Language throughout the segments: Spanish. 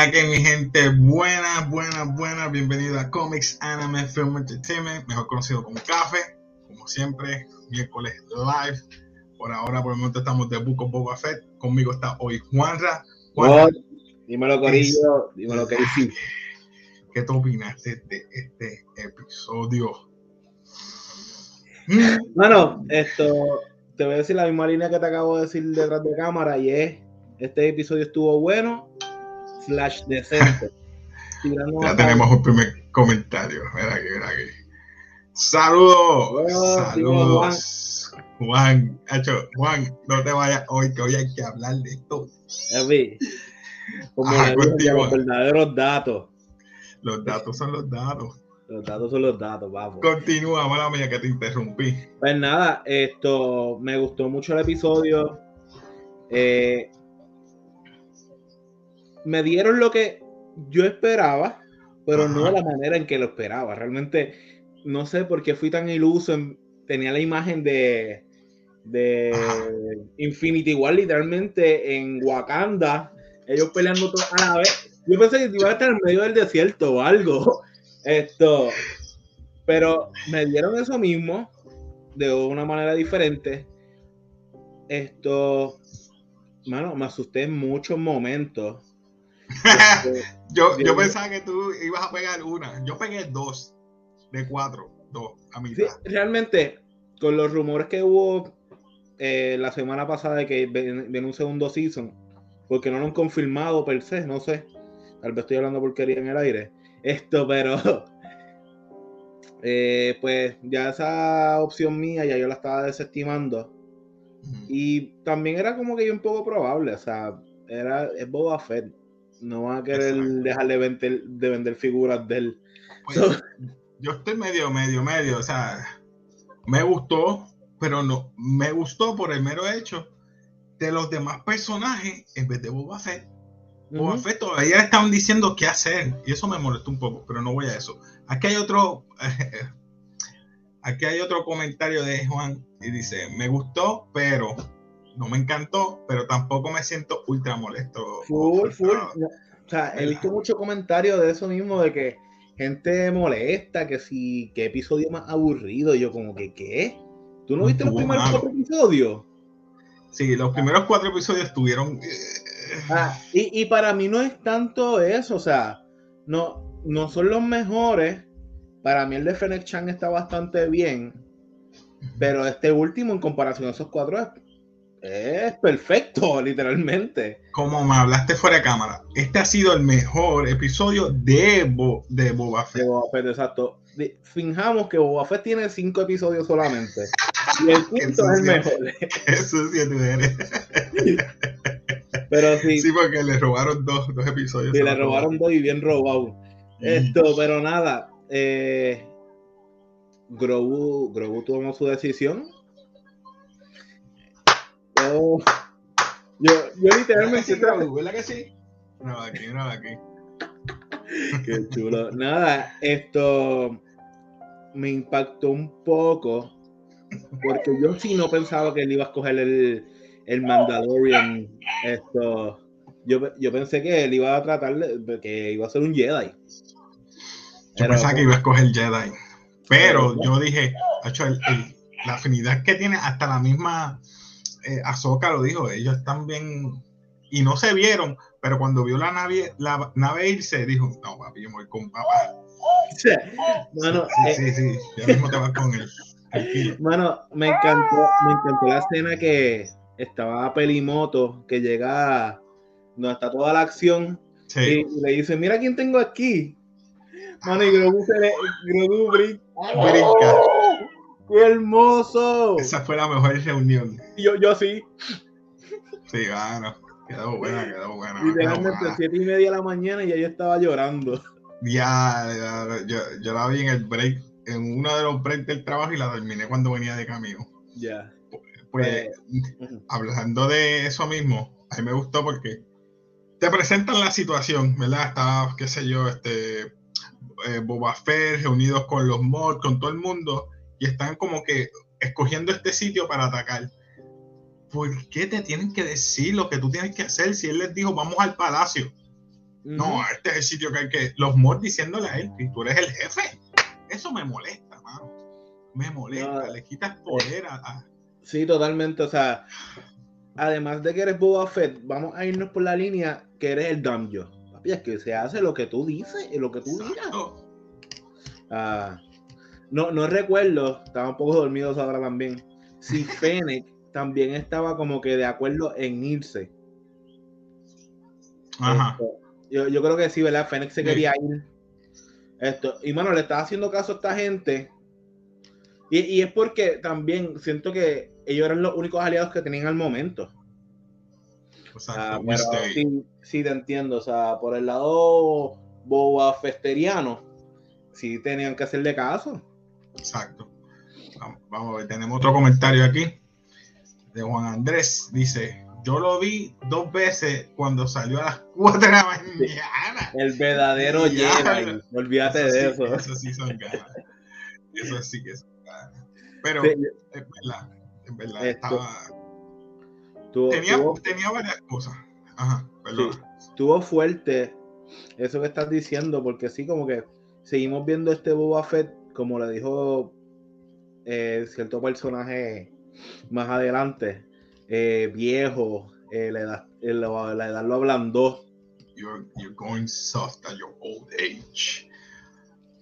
Que mi gente, buenas, buenas, buenas, bienvenido a Comics Anime Film Entertainment, mejor conocido como Café, como siempre, miércoles live. Por ahora, por el momento estamos de of Boba Fett. Conmigo está hoy Juanra. Juanra, What? Dímelo, Corillo. Dímelo, que sí. ¿qué tú opinaste de este episodio? Bueno, esto te voy a decir la misma línea que te acabo de decir detrás de cámara y es este episodio estuvo bueno, slash decente. Ya tenemos un primer comentario. Mira aquí, mira aquí. Saludos, saludos. Juan, Hacho, Juan, no te vayas hoy, que hoy hay que hablar de esto. Epi, Como Ajá, dije, los verdaderos datos. Los datos son los datos. Los datos son los datos, vamos. Continúa, mala mía, que te interrumpí. Pues nada, esto me gustó mucho el episodio. Eh, me dieron lo que yo esperaba, pero no de la manera en que lo esperaba. Realmente no sé por qué fui tan iluso. en- tenía la imagen de, de Ajá. Infinity War literalmente en Wakanda, ellos peleando todos a la vez. Yo pensé que iba a estar en medio del desierto o algo. Esto, pero me dieron eso mismo de una manera diferente. Esto, mano, me asusté en muchos momentos. Este, Yo, yo pensaba que tú ibas a pegar una. Yo pegué dos de cuatro, dos a sí, mitad. realmente, con los rumores que hubo eh, la semana pasada de que ven- viene un segundo season, porque no lo han confirmado per se, no sé. Tal vez estoy hablando porquería en el aire. Esto, pero eh, pues ya esa opción mía ya yo la estaba desestimando. Y también era como que yo un poco probable, o sea, era, es Boba Fett. No van a querer Exacto. dejar de vender, de vender figuras de él. Pues, So- yo estoy medio, medio, medio. O sea, me gustó, pero no. Me gustó por el mero hecho de los demás personajes en vez de Boba Fett. Boba Ujú. Fett todavía estaban diciendo qué hacer. Y eso me molestó un poco, pero no voy a eso. Aquí hay otro. Aquí hay otro comentario de Juan y dice: Me gustó, pero no me encantó, pero tampoco me siento ultra molesto. Full, full. frustrado". No, O sea, he visto muchos comentarios de eso mismo, de que gente molesta, que si, qué episodio más aburrido. Y yo como que, ¿qué? ¿Tú no viste los primeros malo. cuatro episodios? Sí, los primeros cuatro episodios estuvieron. eh, Ah, y, y para mí no es tanto eso, o sea, no, no son los mejores. Para mí el de Fennec Chan está bastante bien, pero este último en comparación a esos cuatro es, perfecto, literalmente. como me hablaste fuera de cámara, este ha sido el mejor episodio de, Bo- de Boba De Fett. Boba Fett, exacto. Finjamos que Boba Fett tiene cinco episodios solamente. Y el quinto es el mejor. Eso sí tú eres. Pero sí, Sí, porque le robaron dos, dos episodios. sí, le robaron dos y bien robado. Esto, pero nada. Eh, Grogu, Grogu tomó su decisión. Yo, yo, yo ¿Verdad que literalmente. sí? ¿Verdad que sí? No, aquí, aquí. Qué chulo. Nada, esto me impactó un poco. Porque yo sí no pensaba que él iba a escoger el, el Mandalorian. Esto. Yo, yo pensé que él iba a tratar de, que iba a ser un Jedi. Yo pensaba que iba a escoger Jedi. Pero yo dije, "Acho, el- el- la afinidad que tiene, hasta la misma eh, Ahsoka lo dijo, ellos están bien. Y no se vieron, pero cuando vio la nave, la nave irse, dijo: No, papi, yo me voy con papá. Sí, eh, sí, sí, ya mismo te vas con él. Tranquilo. Mano, me encantó, me encantó la escena que estaba Pelimoto, que llega donde está toda la acción Sí. y le dice, mira quién tengo aquí. Mano, y Grogu se le, Grogu brinca. Brinca. ¡Qué hermoso! Esa fue la mejor reunión. Yo, yo así, Sí, bueno, quedó buena, quedó buena. literalmente buena. siete y media de la mañana y ya yo estaba llorando. Ya, ya, yo, yo la vi en el break en uno de los breaks del trabajo y la terminé cuando venía de camino. Ya. Pues, hablando de eso mismo, a mí me gustó porque te presentan la situación, ¿verdad? Está, qué sé yo, este, eh, Boba Fett reunidos con los mods, con todo el mundo, y están como que escogiendo este sitio para atacar. ¿Por qué te tienen que decir lo que tú tienes que hacer si él les dijo vamos al palacio? No, este es el sitio que hay que. Los mods diciéndole a él, tú eres el jefe. Eso me molesta, mano. Me molesta. Le quitas poder a, Sí, totalmente. O sea, además de que eres Boba Fett, vamos a irnos por la línea que eres el Damjo. Papi, es que se hace lo que tú dices y lo que tú digas. Ah, no, no recuerdo, estaba un poco dormido ahora también. Si Fennec también estaba como que de acuerdo en irse. Ajá. yo, yo, creo que sí, ¿verdad? Fennec se quería ir. Esto. Y bueno, le estaba haciendo caso a esta gente. Y, y, es porque también siento que ellos eran los únicos aliados que tenían al momento. Ah, sí, sí, te entiendo. O sea, por el lado boba festeriano, sí tenían que hacerle caso. Exacto. Vamos, a ver, tenemos otro comentario aquí de Juan Andrés. Dice, yo lo vi dos veces cuando salió a las 4 de la mañana. El verdadero Jedi. Olvídate de eso. Eso sí son ganas. Eso sí que son ganas. Pero es verdad, es verdad, estaba... tenía, tenía, varias cosas. Ajá, perdón. estuvo fuerte eso que estás diciendo, porque sí, como que seguimos viendo este Boba Fett como le dijo eh, cierto personaje más adelante, eh, viejo, eh, la, edad, la, edad, lo ablandó. You're, you're going soft at your old age.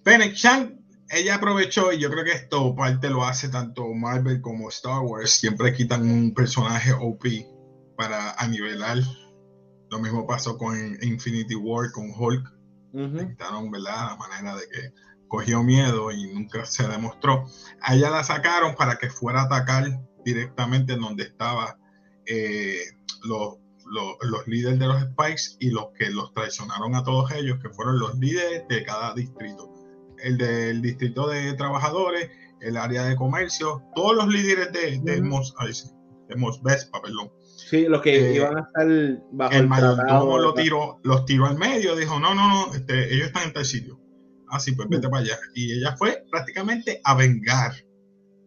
Fennec Chan, ella aprovechó, y yo creo que esto parte lo hace tanto Marvel como Star Wars, siempre quitan un personaje OP para anivelar. Lo mismo pasó con Infinity War, con Hulk. quitaron, ¿verdad? La manera de que cogió miedo y nunca se demostró. A ella la sacaron para que fuera a atacar directamente en donde estaban eh, los, los, líderes de los Spikes y los que los traicionaron a todos ellos, que fueron los líderes de cada distrito. El del distrito de trabajadores, el área de comercio, todos los líderes de, de, Mos, de Mos Vespa, perdón. Sí, los que eh, iban a estar bajo el, mayordomo lo tiró, los tiró al medio, dijo, no, no, no, este, ellos están en tal sitio Ah, sí, pues vete para allá. Y ella fue prácticamente a vengar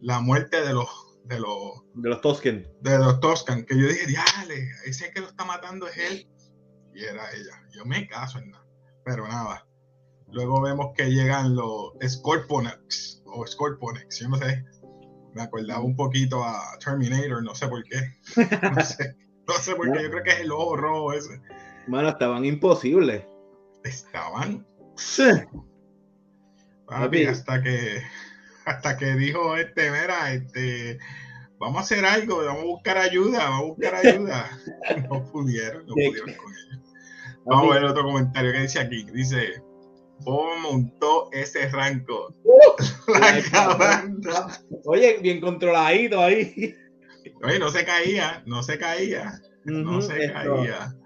la muerte de los de los de los Toscan. De los Toscan, que yo dije, diale, ese que lo está matando es él. Y era ella. Yo me caso en nada. Pero nada. Luego vemos que llegan los Scorponex o Scorponex, yo no sé. Me acordaba un poquito a Terminator, no sé por qué. No sé, no sé por qué, yo creo que es el ojo rojo ese. Bueno, estaban imposibles. Estaban. Sí hasta que hasta que dijo este, mira, este, vamos a hacer algo, vamos a buscar ayuda, vamos a buscar ayuda. no pudieron, no pudieron con ellos. Vamos a ver otro comentario que dice aquí. Dice, ¿cómo montó ese ranco? la Oye, bien controladito ahí. Oye, no se caía, no se caía, no se caía.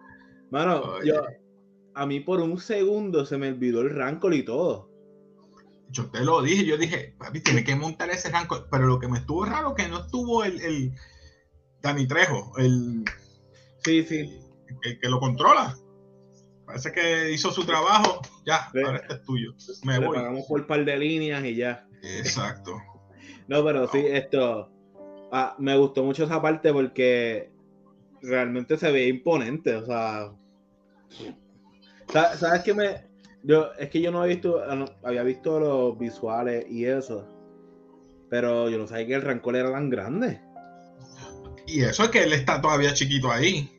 Mano, yo, a mí por un segundo se me olvidó el rancor y todo yo te lo dije, yo dije, papi, tiene que montar ese rango, pero lo que me estuvo raro que no estuvo el, el Dani Trejo, el sí, sí, el que lo controla. Parece que hizo su trabajo, ya, ahora este es tuyo. Me Le pagamos por un par de líneas y ya. Exacto. no, pero sí, esto ah, me gustó mucho esa parte porque realmente se ve imponente, o sea, ¿sabes qué me, yo, es que yo no había visto, ah, había visto los visuales y eso, pero yo no sabía que el rancor era tan grande. Y eso es que él está todavía chiquito ahí.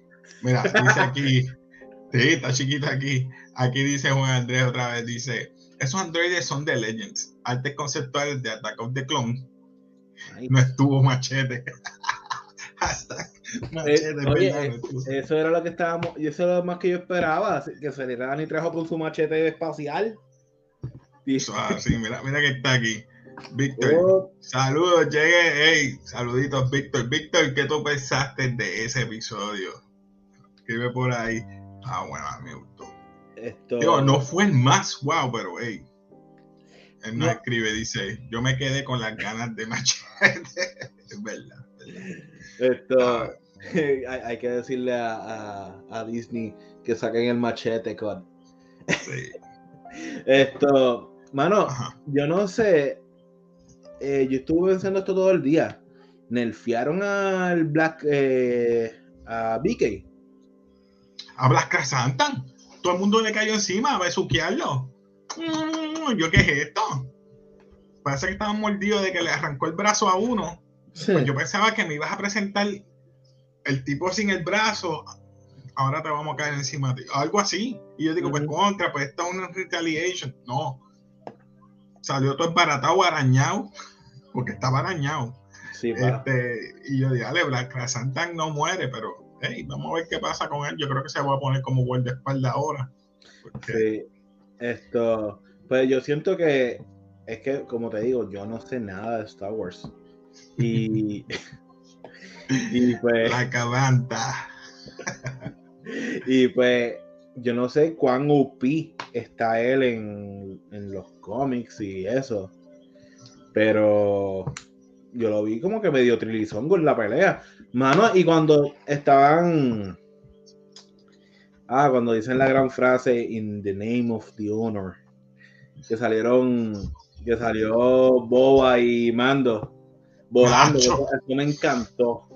Mira, dice aquí, sí, está chiquito aquí. Aquí dice Juan Andrés otra vez, dice, esos androides son de Legends, artes conceptuales de Attack of the Clone. No estuvo machete. Hasta eh, eso era lo que estábamos, y eso era lo más que yo esperaba, que se le Dani trajo con su machete espacial. Ah, sí, mira, mira que está aquí. Víctor, oh. saludos, llegue, hey, saluditos, Víctor. Víctor, ¿qué tú pensaste de ese episodio? Escribe por ahí. Ah, bueno, me gustó. Esto... no fue el más wow, pero hey. Él no, escribe, dice, yo me quedé con las ganas de machete. Esto, ah. hay, hay, que decirle a, a, a, Disney que saquen el machete con. Sí. Esto, mano, yo no sé. Eh, yo estuve pensando esto todo el día. Nerfearon al Black. Eh, a BK. A Black Santa. Todo el mundo le cayó encima a besuquearlo. Mm, ¿Yo qué es esto? Parece que estaba mordido de que le arrancó el brazo a uno. Pues yo pensaba que me ibas a presentar el tipo sin el brazo. Ahora te vamos a caer encima de ti. Algo así. Y yo digo, pues contra, pues esto es una retaliation. No. Salió todo embaratado, arañado. Porque estaba arañado. este, y yo dije, dale, Black Santa no muere, pero hey, vamos a ver qué pasa con él. Yo creo que se va a poner como espalda ahora. Sí, esto, pues yo siento que es que, como te digo, yo no sé nada de Star Wars. Y, y pues. La cabanta. y pues, yo no sé cuán UP está él en, en los cómics y eso. Pero yo lo vi como que medio trilizón con la pelea. Mano, y cuando estaban. Ah, cuando dicen la gran frase In the name of the honor. Que salieron. Que salió Boba y Mando volando. Eso, me encantó.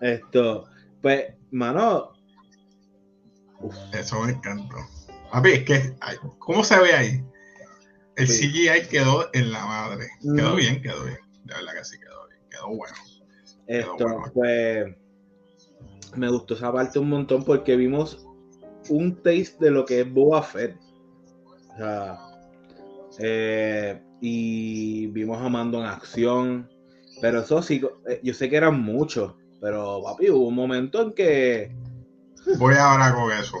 Esto. Pues, mano. Eso me encantó. A ver, es que. ¿Cómo se ve ahí? El CGI quedó en la madre. Quedó bien, quedó bien. De verdad que sí quedó bien. Quedó bueno. Esto, pues, me gustó esa parte un montón porque vimos un taste de lo que es Boba Fett. O sea, eh, y vimos a Mando en acción. Pero eso sí, eh, yo sé que eran muchos, pero papi, hubo un momento en que. Voy ahora con eso.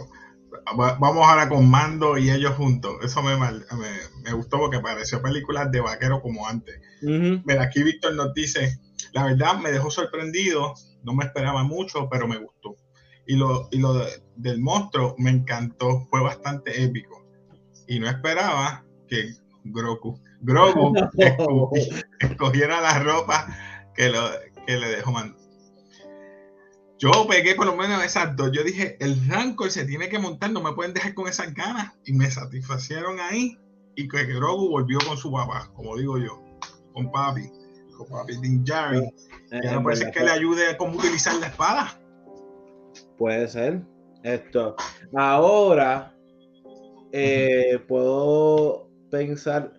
Vamos ahora con Mando y ellos juntos. Eso me, me, gustó porque pareció películas de vaquero como antes. Mira, aquí Víctor nos dice: la verdad me dejó sorprendido, no me esperaba mucho, pero me gustó. Y lo, y lo del monstruo me encantó, fue bastante épico. Y no esperaba que Grogu, Grogu escogiera la ropa que, lo, que le dejó mandar. Yo pegué por lo menos esas dos. Yo dije, el Rancor se tiene que montar, no me pueden dejar con esas ganas. Y me satisfacieron ahí. Y que Grogu volvió con su papá, como digo yo, con papi papi Jerry. Eh, ya no puede ser que le ayude a cómo utilizar la espada. Puede ser. Esto. Ahora eh, puedo pensar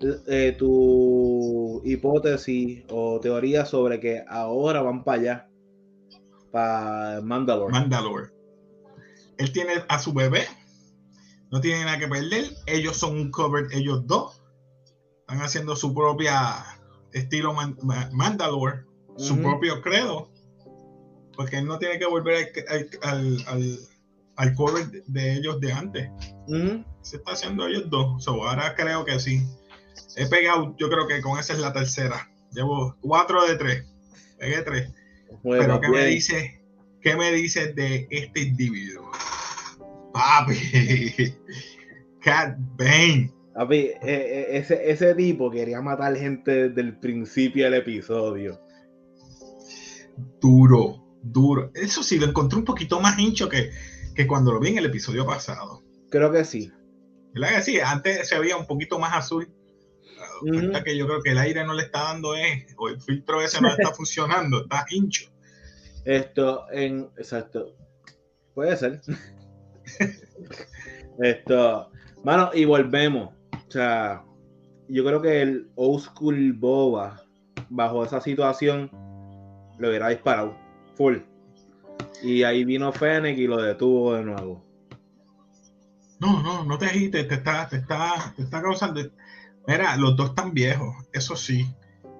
eh, tu hipótesis o teoría sobre que ahora van para allá, para Mandalore. Mandalore. Él tiene a su bebé, no tiene nada que perder. Ellos son un cover, ellos dos. Están haciendo su propia estilo Mandalore, su propio credo, porque él no tiene que volver al, al, al, cover de ellos de antes. Se está haciendo ellos dos. ahora creo que sí. He pegado, yo creo que con esa es la tercera. Llevo cuatro de tres. Pegué tres. Pero ¿qué me dice? ¿Qué me dice de este individuo? Papi. Cat Bane. Eh, eh, ese, ese tipo quería matar gente desde el principio del episodio. Duro, duro. Eso sí, lo encontré un poquito más hincho que, cuando lo vi en el episodio pasado. Creo que sí. ¿Verdad que sí? Antes se veía un poquito más azul. que yo creo que el aire no le está dando es, o el filtro ese no está funcionando, está hincho. Esto, en, exacto. Puede ser. Esto, mano, y volvemos. O sea, yo creo que el old school Boba, bajo esa situación, lo hubiera disparado. Full. Y ahí vino Fennec y lo detuvo de nuevo. No, no, no te agites, te está, te está, te está causando. Mira, los dos están viejos, eso sí.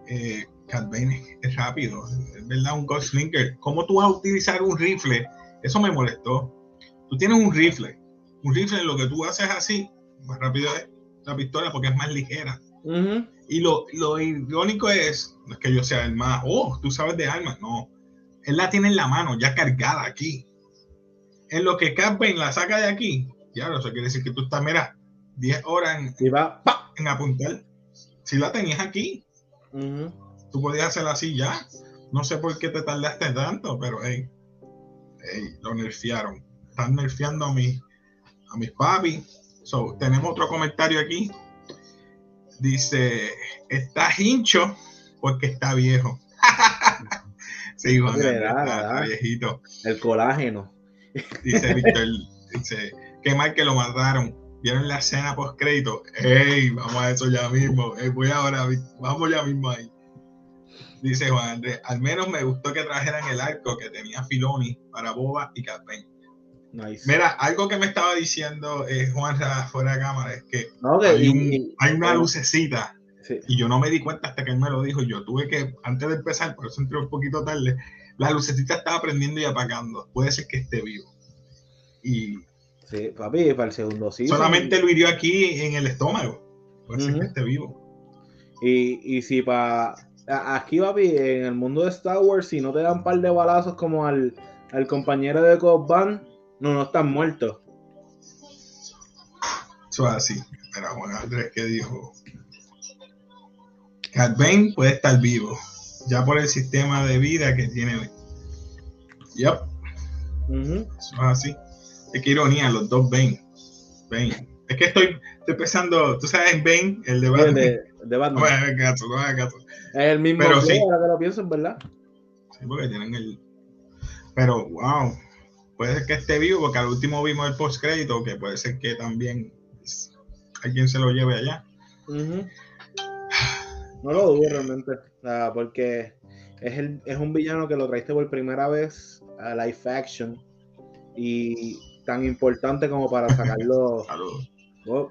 Eh, Cat es rápido, es verdad, un Slinker. ¿Cómo tú vas a utilizar un rifle? Eso me molestó. Tú tienes un rifle. Un rifle, lo que tú haces así, más rápido es la pistola porque es más ligera. Y lo, lo, irónico es, no es que yo sea el más, oh, tú sabes de armas, no. Él la tiene en la mano, ya cargada aquí. En lo que Cat la saca de aquí, ya, eso quiere decir que tú estás, mira, 10 horas en, y va, pa, en apuntar. Si la tenías aquí, tú podías hacerla así ya. No sé por qué te tardaste tanto, pero hey, hey, lo nerfearon. Están nerfeando a mis, a mis papis. So, tenemos otro comentario aquí. Dice, está hincho porque está viejo. sí, Juan Andrés, da, está, da. está viejito. El colágeno. Dice Víctor, dice, qué mal que lo mataron. ¿Vieron la escena post crédito? ¡Ey! Vamos a eso ya mismo. Voy ahora, vamos ya mismo ahí. Dice Juan Andrés, al menos me gustó que trajeran el arco que tenía Filoni para Boba y Cat Bane". Nice. Mira, algo que me estaba diciendo eh, Juan fuera de cámara es que hay, y- un- y- hay una lucecita sí. y yo no me di cuenta hasta que él me lo dijo. Yo tuve que, antes de empezar, por eso entré un poquito tarde, la lucecita estaba prendiendo y apagando. Puede ser que esté vivo. Y Sí, papi, para el segundo sí. solamente lo hirió aquí en el estómago. Puede ser que esté vivo. Y, y si para. Aquí, papi, en el mundo de Star Wars, si no te dan un par de balazos como al, al compañero de Cobb no, no están muertos. Eso es así. Era Juan Andrés que dijo: Cat Bane puede estar vivo, ya por el sistema de vida que tiene hoy. Yep, eso es así. Es que ironía, los dos Bane. Bane. Es que estoy, estoy pensando, tú sabes, en Bane, el de El Batman. de, de Batman. No hagas caso, no hagas caso. Es el mismo Pero sí. que lo pienso, en verdad. Sí, porque tienen el. Pero, wow. Puede ser que esté vivo, porque al último vimos el post crédito, que puede ser que también alguien se lo lleve allá. Ujú. No lo dudo realmente. O sea, porque es, el, es un villano que lo traiste por primera vez a live action y tan importante como para sacarlo. Oh,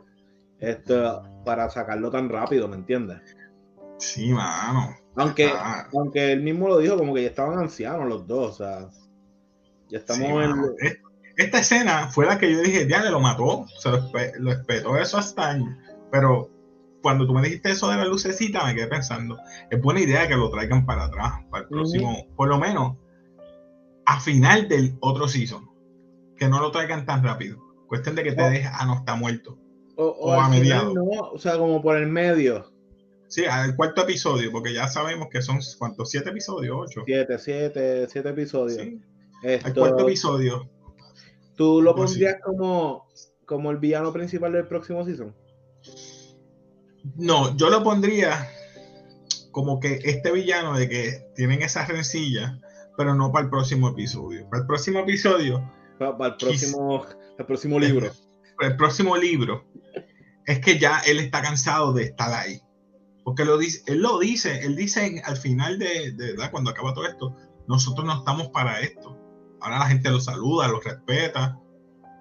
esto, para sacarlo tan rápido, ¿me entiendes? Sí, mano. Aunque, Ah, aunque él mismo lo dijo, como que ya estaban ancianos los dos, o sea. Ya estamos sí, en. Es- Esta escena fue la que yo dije, ya le lo mató, se lo, espe- lo espetó eso hasta años. Pero cuando tú me dijiste eso de la lucecita, me quedé pensando, es buena idea que lo traigan para atrás, para el próximo, por lo menos a final del otro season. Que no lo traigan tan rápido. Cuestión de que te Oh. deje, ah, no está muerto. O, a no, o sea, como por el medio. Sí, al cuarto episodio, porque ya sabemos que son, ¿cuántos? ¿Siete episodios? ¿Ocho? Siete, siete, siete episodios. Sí, Esto, al cuarto episodio. ¿Tú lo sí. pondrías como, como el villano principal del próximo season? No, yo lo pondría como que este villano de que tienen esa rencilla, pero no para el próximo episodio. Para el próximo episodio, Para, el próximo, el próximo libro. para el próximo libro, es que ya él está cansado de estar ahí. Porque lo dice, él lo dice, él dice en- al final de, de- ¿verdad? cuando acaba todo esto, nosotros no estamos para esto. Ahora la gente lo saluda, lo respeta.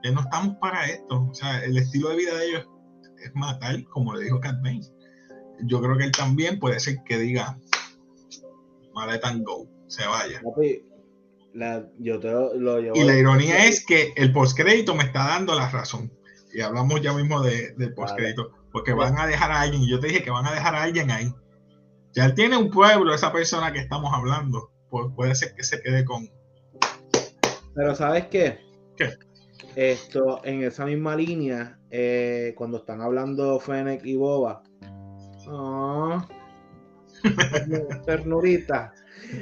Ya no estamos para esto. O sea, el estilo de vida de ellos matar, como le dijo Cat. Yo creo que él también puede ser que diga, let and go, se vaya. Papi, la- yo te lo, lo llevo. Y la ironía es que el postcrédito me está dando la razón. Y hablamos ya mismo de- del postcrédito. Porque van a dejar a alguien, y yo te dije que van a dejar a alguien ahí. Ya él tiene un pueblo, esa persona que estamos hablando. Pues puede ser que se quede con. Pero ¿sabes qué? ¿Qué? Esto, en esa misma línea, eh, cuando están hablando Fennec y Boba. Ah, ternurita.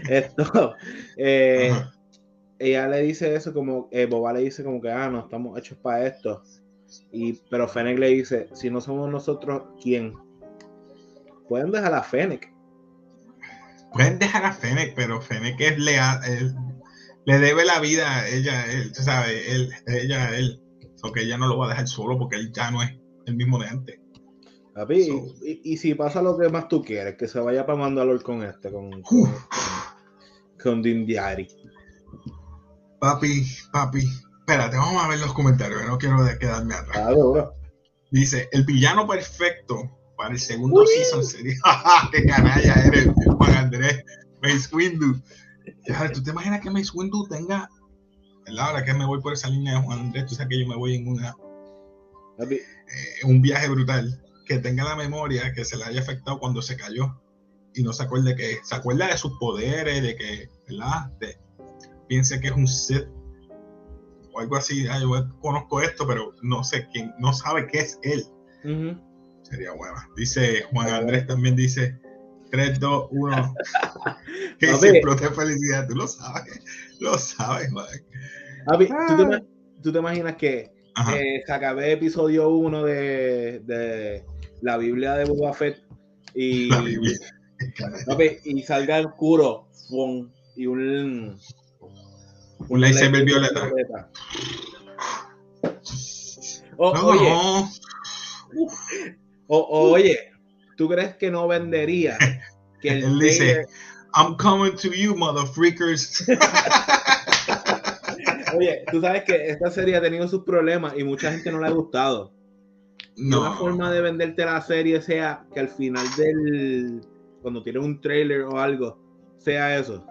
Esto, eh, ella le dice eso como, eh, Boba le dice como que, ah, no estamos hechos para esto. Y, pero Fennec le dice, si no somos nosotros, ¿quién? Pueden dejar a Fennec. Pueden dejar a Fennec, pero Fennec es leal. él- le debe la vida a ella, él, tú sabes, él, ella a él. Porque ella no lo va a dejar solo porque él ya no es el mismo de antes. Papi, So- y, y si pasa lo que más tú quieres, que se vaya para Mandalor con este, con, con, con Din Djarin. Papi, papi. Espérate, vamos a ver los comentarios, que no quiero quedarme atrás. Ah, duro. Dice, el villano perfecto para el segundo season sería... ¡Ja, ¡Qué canalla eres, Juan Andrés! Mace Windu. Ya, ¿Tú te imaginas que Mace Windu tenga... ¿verdad? Ahora que me voy por esa línea de Juan Andrés, tú sabes que yo me voy en una, eh, un viaje brutal. Que tenga la memoria que se le haya afectado cuando se cayó. Y no se acuerde que... Se acuerda de sus poderes, de que... ¿Verdad? De- piense que es un Sith. O algo así. Ah, yo conozco esto, pero no sé quién... No sabe qué es él. Sería buena. Dice Juan Andrés también dice 3, 2, 1. que Papi. se explote felicidad. Tú lo sabes. Lo sabes. Papi, ¿tú, te, ima- tú te imaginas que eh, se episodio 1 de, de la Biblia de Boba Fett y, La Biblia. papi, y salga el ¡fum! y un, Un lightsaber violeta. O- No, oye, no. o- o- oye, ¿tú crees que no vendería que el Él dice, I'm coming to you, motherfreakers. Oye, tú sabes que esta serie ha tenido sus problemas y mucha gente no le ha gustado. Y una No. forma de venderte la serie sea que al final del. Cuando tienes un trailer o algo, sea eso.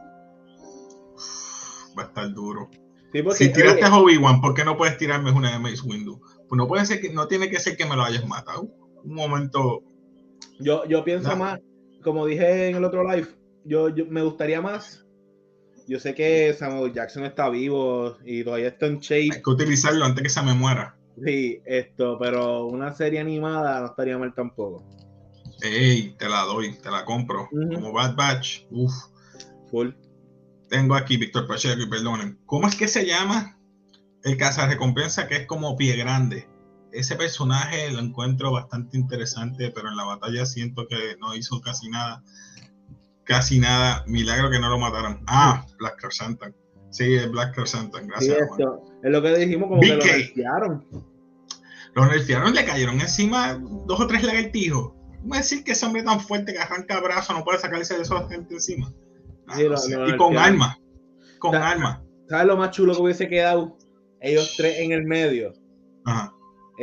Va a estar duro. Sí, porque, Si tiraste oye, a Obi-Wan, ¿por qué no puedes tirarme una de Mace Windu? Pues no puede ser que, no tiene que ser que me lo hayas matado. Un momento. Yo, yo pienso No. más, como dije en el otro live, yo, yo- me gustaría más. Yo sé que Samuel Jackson está vivo y todavía está en shape. Hay que utilizarlo antes que se me muera. Sí, esto, pero una serie animada no estaría mal tampoco. Ey, te la doy, te la compro. Como Bad Batch. Uf. Full. Tengo aquí Víctor Pacheco y perdonen. ¿Cómo es que se llama el recompensa que es como pie grande? Ese personaje lo encuentro bastante interesante, pero en la batalla siento que no hizo casi nada. Casi nada. Milagro que no lo mataron. Ah, Black Crescent. Sí, es Black Crescent. Sí, Gracias. Esto, es lo que dijimos, como que lo BK. nerfearon. Los nerfearon, le cayeron encima dos o tres lagartijos. ¿Cómo decir que ese hombre tan fuerte que arranca brazos no puede sacarse de esa gente encima? Ah, Sí, no lo- lo y con armas. Con armas. ¿Sabes lo más chulo que hubiese quedado? Ellos tres en el medio. Ajá.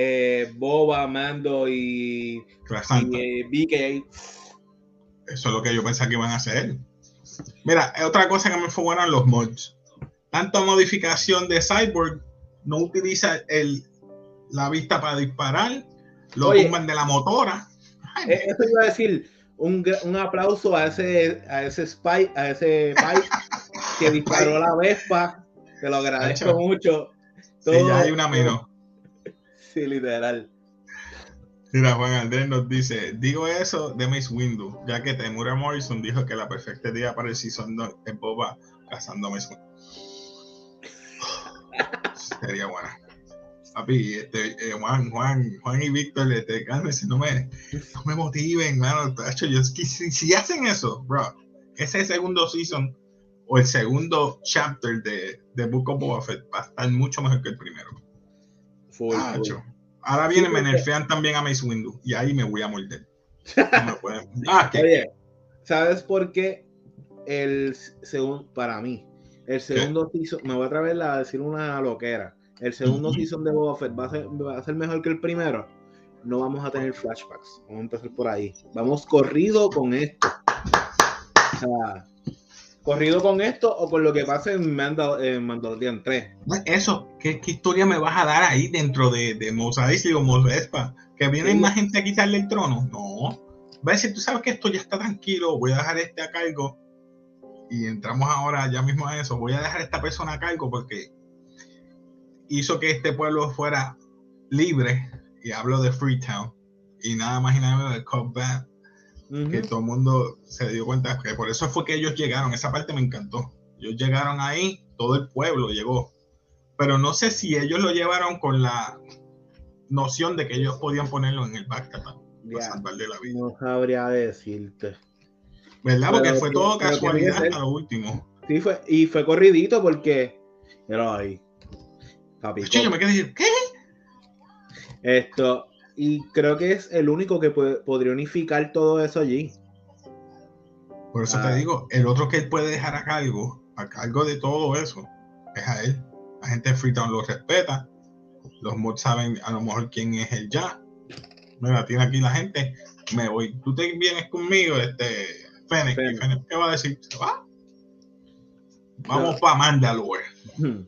Eh, Boba, Mando y, y, eh, BK. Eso es lo que yo pensaba que iban a hacer. Mira, eh, otra cosa que me fue buena los mods. Tanta modificación de Cyborg, no utiliza el, la vista para disparar, lo Oye. tumban de la motora. Ay, Eh, Eso iba a decir, un, un aplauso a ese, a ese spy, a ese Spy que disparó la Vespa. Te lo agradezco mucho. sí, ya hay una menos. Sí, literal. Mira, Juan Andrés nos dice, digo eso de Mace Windu, ya que Temura Morrison dijo que la perfecta idea para el Season 2 es Boba cazando a Mace Windu. Sería buena. Papi, este, eh, Juan, Juan, Juan y Víctor, este, cálmense, no me, no me motiven, mano. tacho, yo, es que si, si hacen eso, bro, ese segundo season o el segundo chapter de, de Book of Boba Fett va a estar mucho mejor que el primero. Full, full. Ahora viene, Sí, me nerfean también a Mace Windu y ahí me voy a morder. No me pueden- Ah, Oye, ¿sabes por qué el segundo, para mí, el segundo season, me voy a atrever a decir una loquera, el segundo Ujú. season de Boba Fett va a, ser, va a ser mejor que el primero? No vamos a tener flashbacks, vamos a empezar por ahí. Vamos corrido con esto. O sea, corrido con esto o con lo que pase en, Mandal en Mandalorian 3. Eso, ¿qué, qué historia me vas a dar ahí dentro de, de Mos Eisley o Mos Espa? ¿Que viene Sí. más gente a quitarle el trono? No. Va a decir, tú sabes que esto ya está tranquilo, voy a dejar este a cargo. Y entramos ahora ya mismo a eso. Voy a dejar a esta persona a cargo porque hizo que este pueblo fuera libre. Y hablo de Freetown. Y nada más y nada menos de Cobb Que todo el mundo se dio cuenta que por eso fue que ellos llegaron. Esa parte me encantó. Ellos llegaron ahí, todo el pueblo llegó. Pero no sé si ellos lo llevaron con la noción de que ellos podían ponerlo en el backpack para salvarle la vida. no sabría decirte. ¿Verdad? Porque Pero fue todo pero casualidad ser. a lo último. Sí, fue, y fue corridito porque. Pero ahí. Papi, yo me quedé ¿qué? Esto, y creo que es el único que puede- podría unificar todo eso allí. Por eso Ah. te digo, el otro que él puede dejar a cargo, a cargo de todo eso, es a él. La gente de Freetown lo respeta. Los mods saben a lo mejor quién es el ya. Mira, tiene aquí la gente. Me voy. Tú te vienes conmigo, este Fennec. Fennec. ¿Y Fennec qué va a decir? ¿Se va? Vamos No. para Mandalore. Hmm.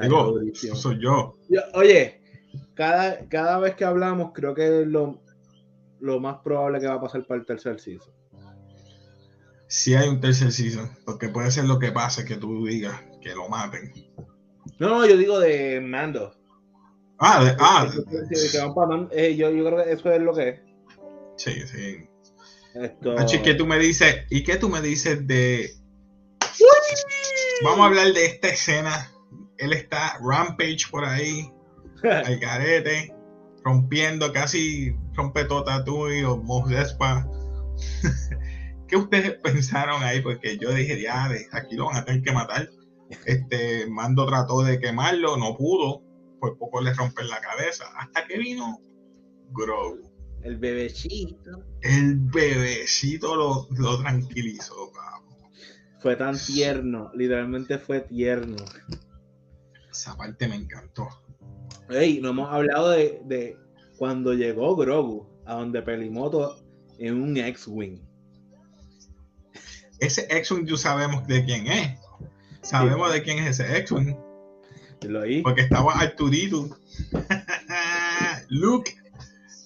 Digo, soy yo. Yo- Oye, cada, cada vez que hablamos, creo que es lo, lo más probable que va a pasar para el tercer season. Si hay un tercer season, porque puede ser lo que pase que tú digas que lo maten. No, no, yo digo de Mando. Ah, de- ah, que Man- eh, yo, yo creo que eso es lo que es. sí, sí. Esto... Nachi, ¿qué tú me dices? ¿Y qué tú me dices de... Vamos a hablar de esta escena. Él está rampage por ahí, al garete, rompiendo, casi rompe Totatui o Mos Espa. ¿Qué ustedes pensaron ahí? Porque yo dije, ya, de- aquí lo van a tener que matar. Este Mando trató de quemarlo, no pudo, por poco le rompen la cabeza. Hasta que vino Grogu. El bebecito. El bebecito lo, lo tranquilizó, cabrón. Fue tan tierno, literalmente fue tierno. Esa parte me encantó. Ey, no hemos hablado de, de cuando llegó Grogu a donde Pelimoto en un X-Wing. Ese X-Wing tú sabemos de quién es. Sabemos de quién es ese X-Wing. Lo oí. Porque estaba Arturito. Luke.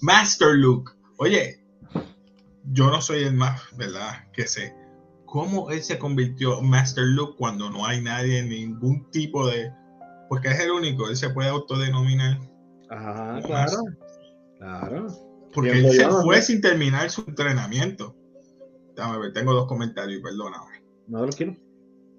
Master Luke. Oye, yo no soy el más, ¿verdad? Que sé. ¿Cómo él se convirtió en Master Luke cuando no hay nadie, ningún tipo de... Porque es el único, él se puede autodenominar. Ajá, claro. Claro. Porque él se fue sin terminar su entrenamiento. Déjame ver, tengo dos comentarios, perdóname. No lo quiero.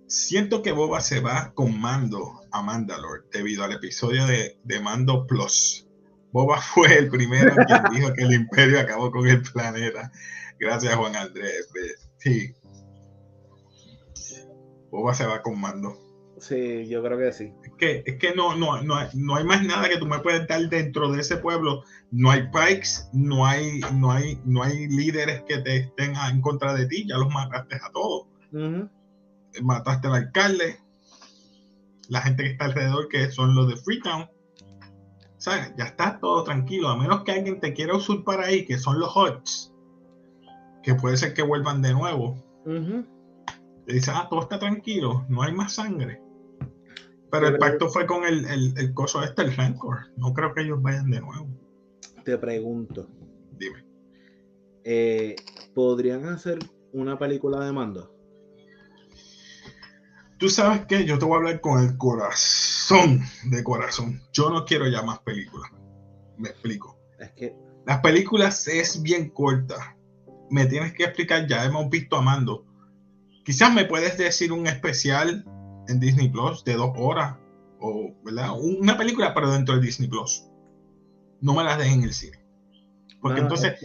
Siento que Boba se va con Mando a Mandalore debido al episodio de, de Mando Plus. Boba fue el primero quien dijo que el imperio acabó con el planeta. Gracias, Juan Andrés. Sí. Boba se va con Mando. Sí, yo creo que sí. Es que, es que no, no, no, hay, no hay más nada que tú me puedes dar dentro de ese pueblo. No hay pikes, no hay, no hay, no hay líderes que te estén en contra de ti. Ya los mataste a todos. Mataste al alcalde, la gente que está alrededor, que son los de Freetown. ¿Sabes? Ya está todo tranquilo, a menos que alguien te quiera usurpar ahí, que son los Hots, que puede ser que vuelvan de nuevo. Y dice, ah, todo está tranquilo, no hay más sangre. Pero el pacto fue con el, el, el coso este, el Rancor. No creo que ellos vayan de nuevo. Te pregunto, Dime. eh, ¿podrían hacer una película de mando? Tú sabes que yo te voy a hablar con el corazón de corazón. Yo no quiero ya más películas. Me explico. Es que Las películas es bien corta. Me tienes que explicar, ya hemos visto a Mando. Quizás me puedes decir un especial en Disney Plus de dos horas. O, ¿verdad? Una película, pero dentro de Disney Plus. No me las dejes en el cine. Porque no, entonces. es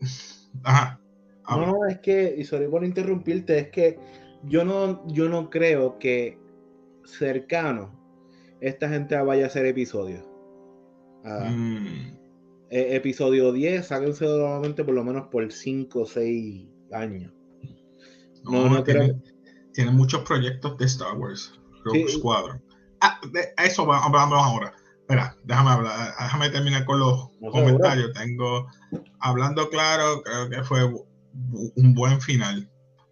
que- Ajá. habla. No, es que, y sorry por interrumpirte, es que yo no, yo no creo que cercano esta gente vaya a hacer episodios. Ah, Mm, e- episodio 10, sáquense nuevamente por lo menos por 5 o 6 años. No, no tiene, creo. tiene muchos proyectos de Star Wars. Rogue Sí. Squadron. Ah, de a eso va- hablamos ahora. Espera, déjame hablar, déjame terminar con los No, comentarios. Tengo, hablando claro, creo que fue un buen final.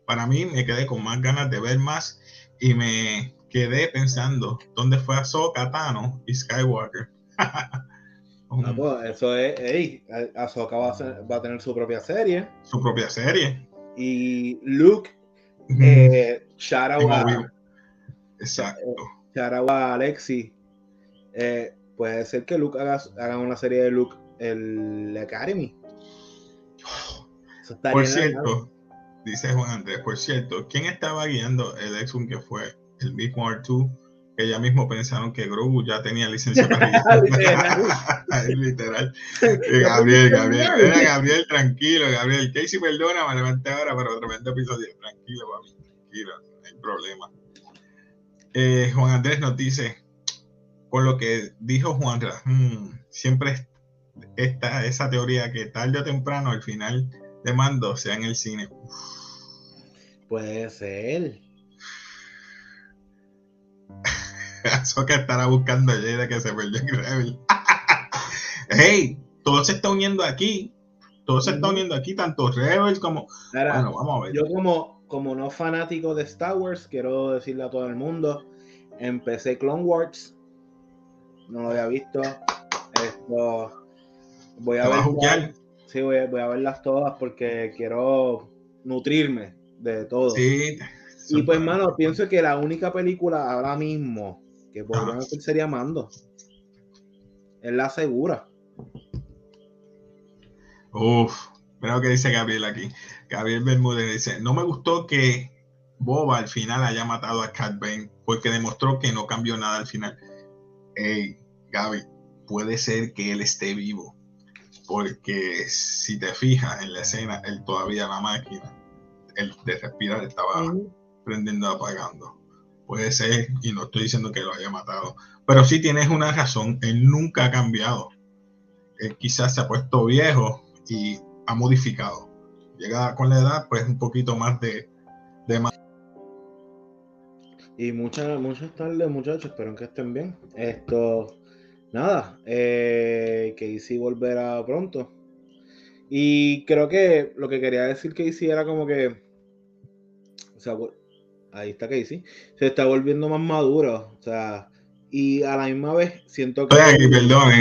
Para mí me quedé con más ganas de ver más y me quedé pensando dónde fue Ahsoka, Tano y Skywalker. Ah, pues, eso es, ey, Ahsoka va a, hacer- va a tener su propia serie. su propia serie. Y Luke, eh, shout out a- Exacto. shout out a Alexi. Eh, puede ser que Luke haga, haga una serie de Luke el Academy. Eso Por cierto, dice Juan Andrés, por cierto, ¿quién estaba guiando el X-Wing que fue el mismo R2? Que ya mismo pensaron que Grogu ya tenía licencia para guiar. Literal. Eh, Gabriel, Gabriel, era Gabriel, tranquilo, Gabriel. Casey, perdona, me levanté ahora, pero tremendo episodio. Tranquilo, papi, tranquilo, no hay problema. Eh, Juan Andrés nos dice, con lo que dijo Juan, hmm, siempre está esa teoría que tarde o temprano al final de mando sea en el cine. Puede ser. Eso que estará buscando a Jada que se perdió en Rebel. hey, todo se está uniendo aquí. Todo se está uniendo aquí, tanto Rebels como. Ahora, Bueno, vamos a ver. yo como, como no fanático de Star Wars, quiero decirle a todo el mundo, empecé Clone Wars, no lo había visto. Esto voy a ver sí, voy, a- voy a verlas todas porque quiero nutrirme de todo. Sí. Y pues, mano, pienso que la única película ahora mismo que podrían Ajá. hacer sería Mando. él la asegura. Uf, mira lo que dice Gabriel aquí. Gabriel Bermúdez dice, no me gustó que Boba al final haya matado a Cat Bane porque demostró que no cambió nada al final. Hey, Gaby, puede ser que él esté vivo porque si te fijas en la escena, él todavía la máquina, el de respirar estaba prendiendo y apagando. Puede ser, y no estoy diciendo que lo haya matado, pero sí tienes una razón, él nunca ha cambiado. Él quizás se ha puesto viejo y ha modificado. Llega con la edad, pues un poquito más de, de más. Y muchas, muchas tardes, muchachos. Espero que estén bien. Esto, nada, eh, que Casey volverá pronto. Y creo que lo que quería decir Casey era como que. O sea, ahí está Casey. Se está volviendo más maduro. O sea, y a la misma vez siento que. Estoy aquí, perdón,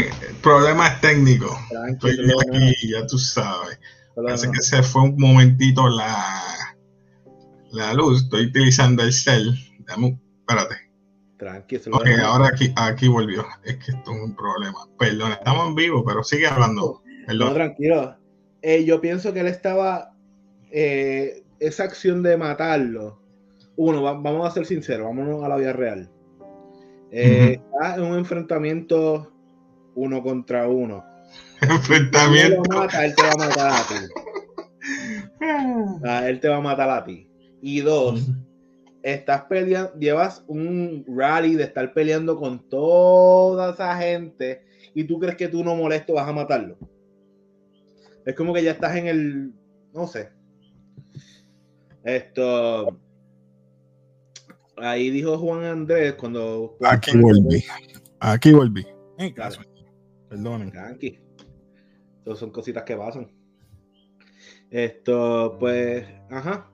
problemas técnicos. Estoy aquí, ya tú sabes. Parece que se fue un momentito la, la luz. Estoy utilizando el cel. Dame, espérate. Tranquilo. Ok, ahora aquí, aquí volvió. Es que esto es un problema. Perdón, estamos en vivo, pero sigue hablando. Perdón. No, tranquilo. Eh, yo pienso que él estaba. Eh, esa acción de matarlo. Uno, vamos a ser sinceros, vámonos a la vida real eh, Está en un enfrentamiento uno contra uno. Enfrentamiento. él te va a matar a ti. él te va a matar a ti. Y dos, estás peleando, llevas un rally de estar peleando con toda esa gente y tú crees que tú no molesto vas a matarlo. Es como que ya estás en el, no sé. Esto, ahí dijo Juan Andrés cuando. Aquí volví. Aquí volví. En caso. Perdonen. Tranqui. Entonces son cositas que pasan. Esto, pues, ajá.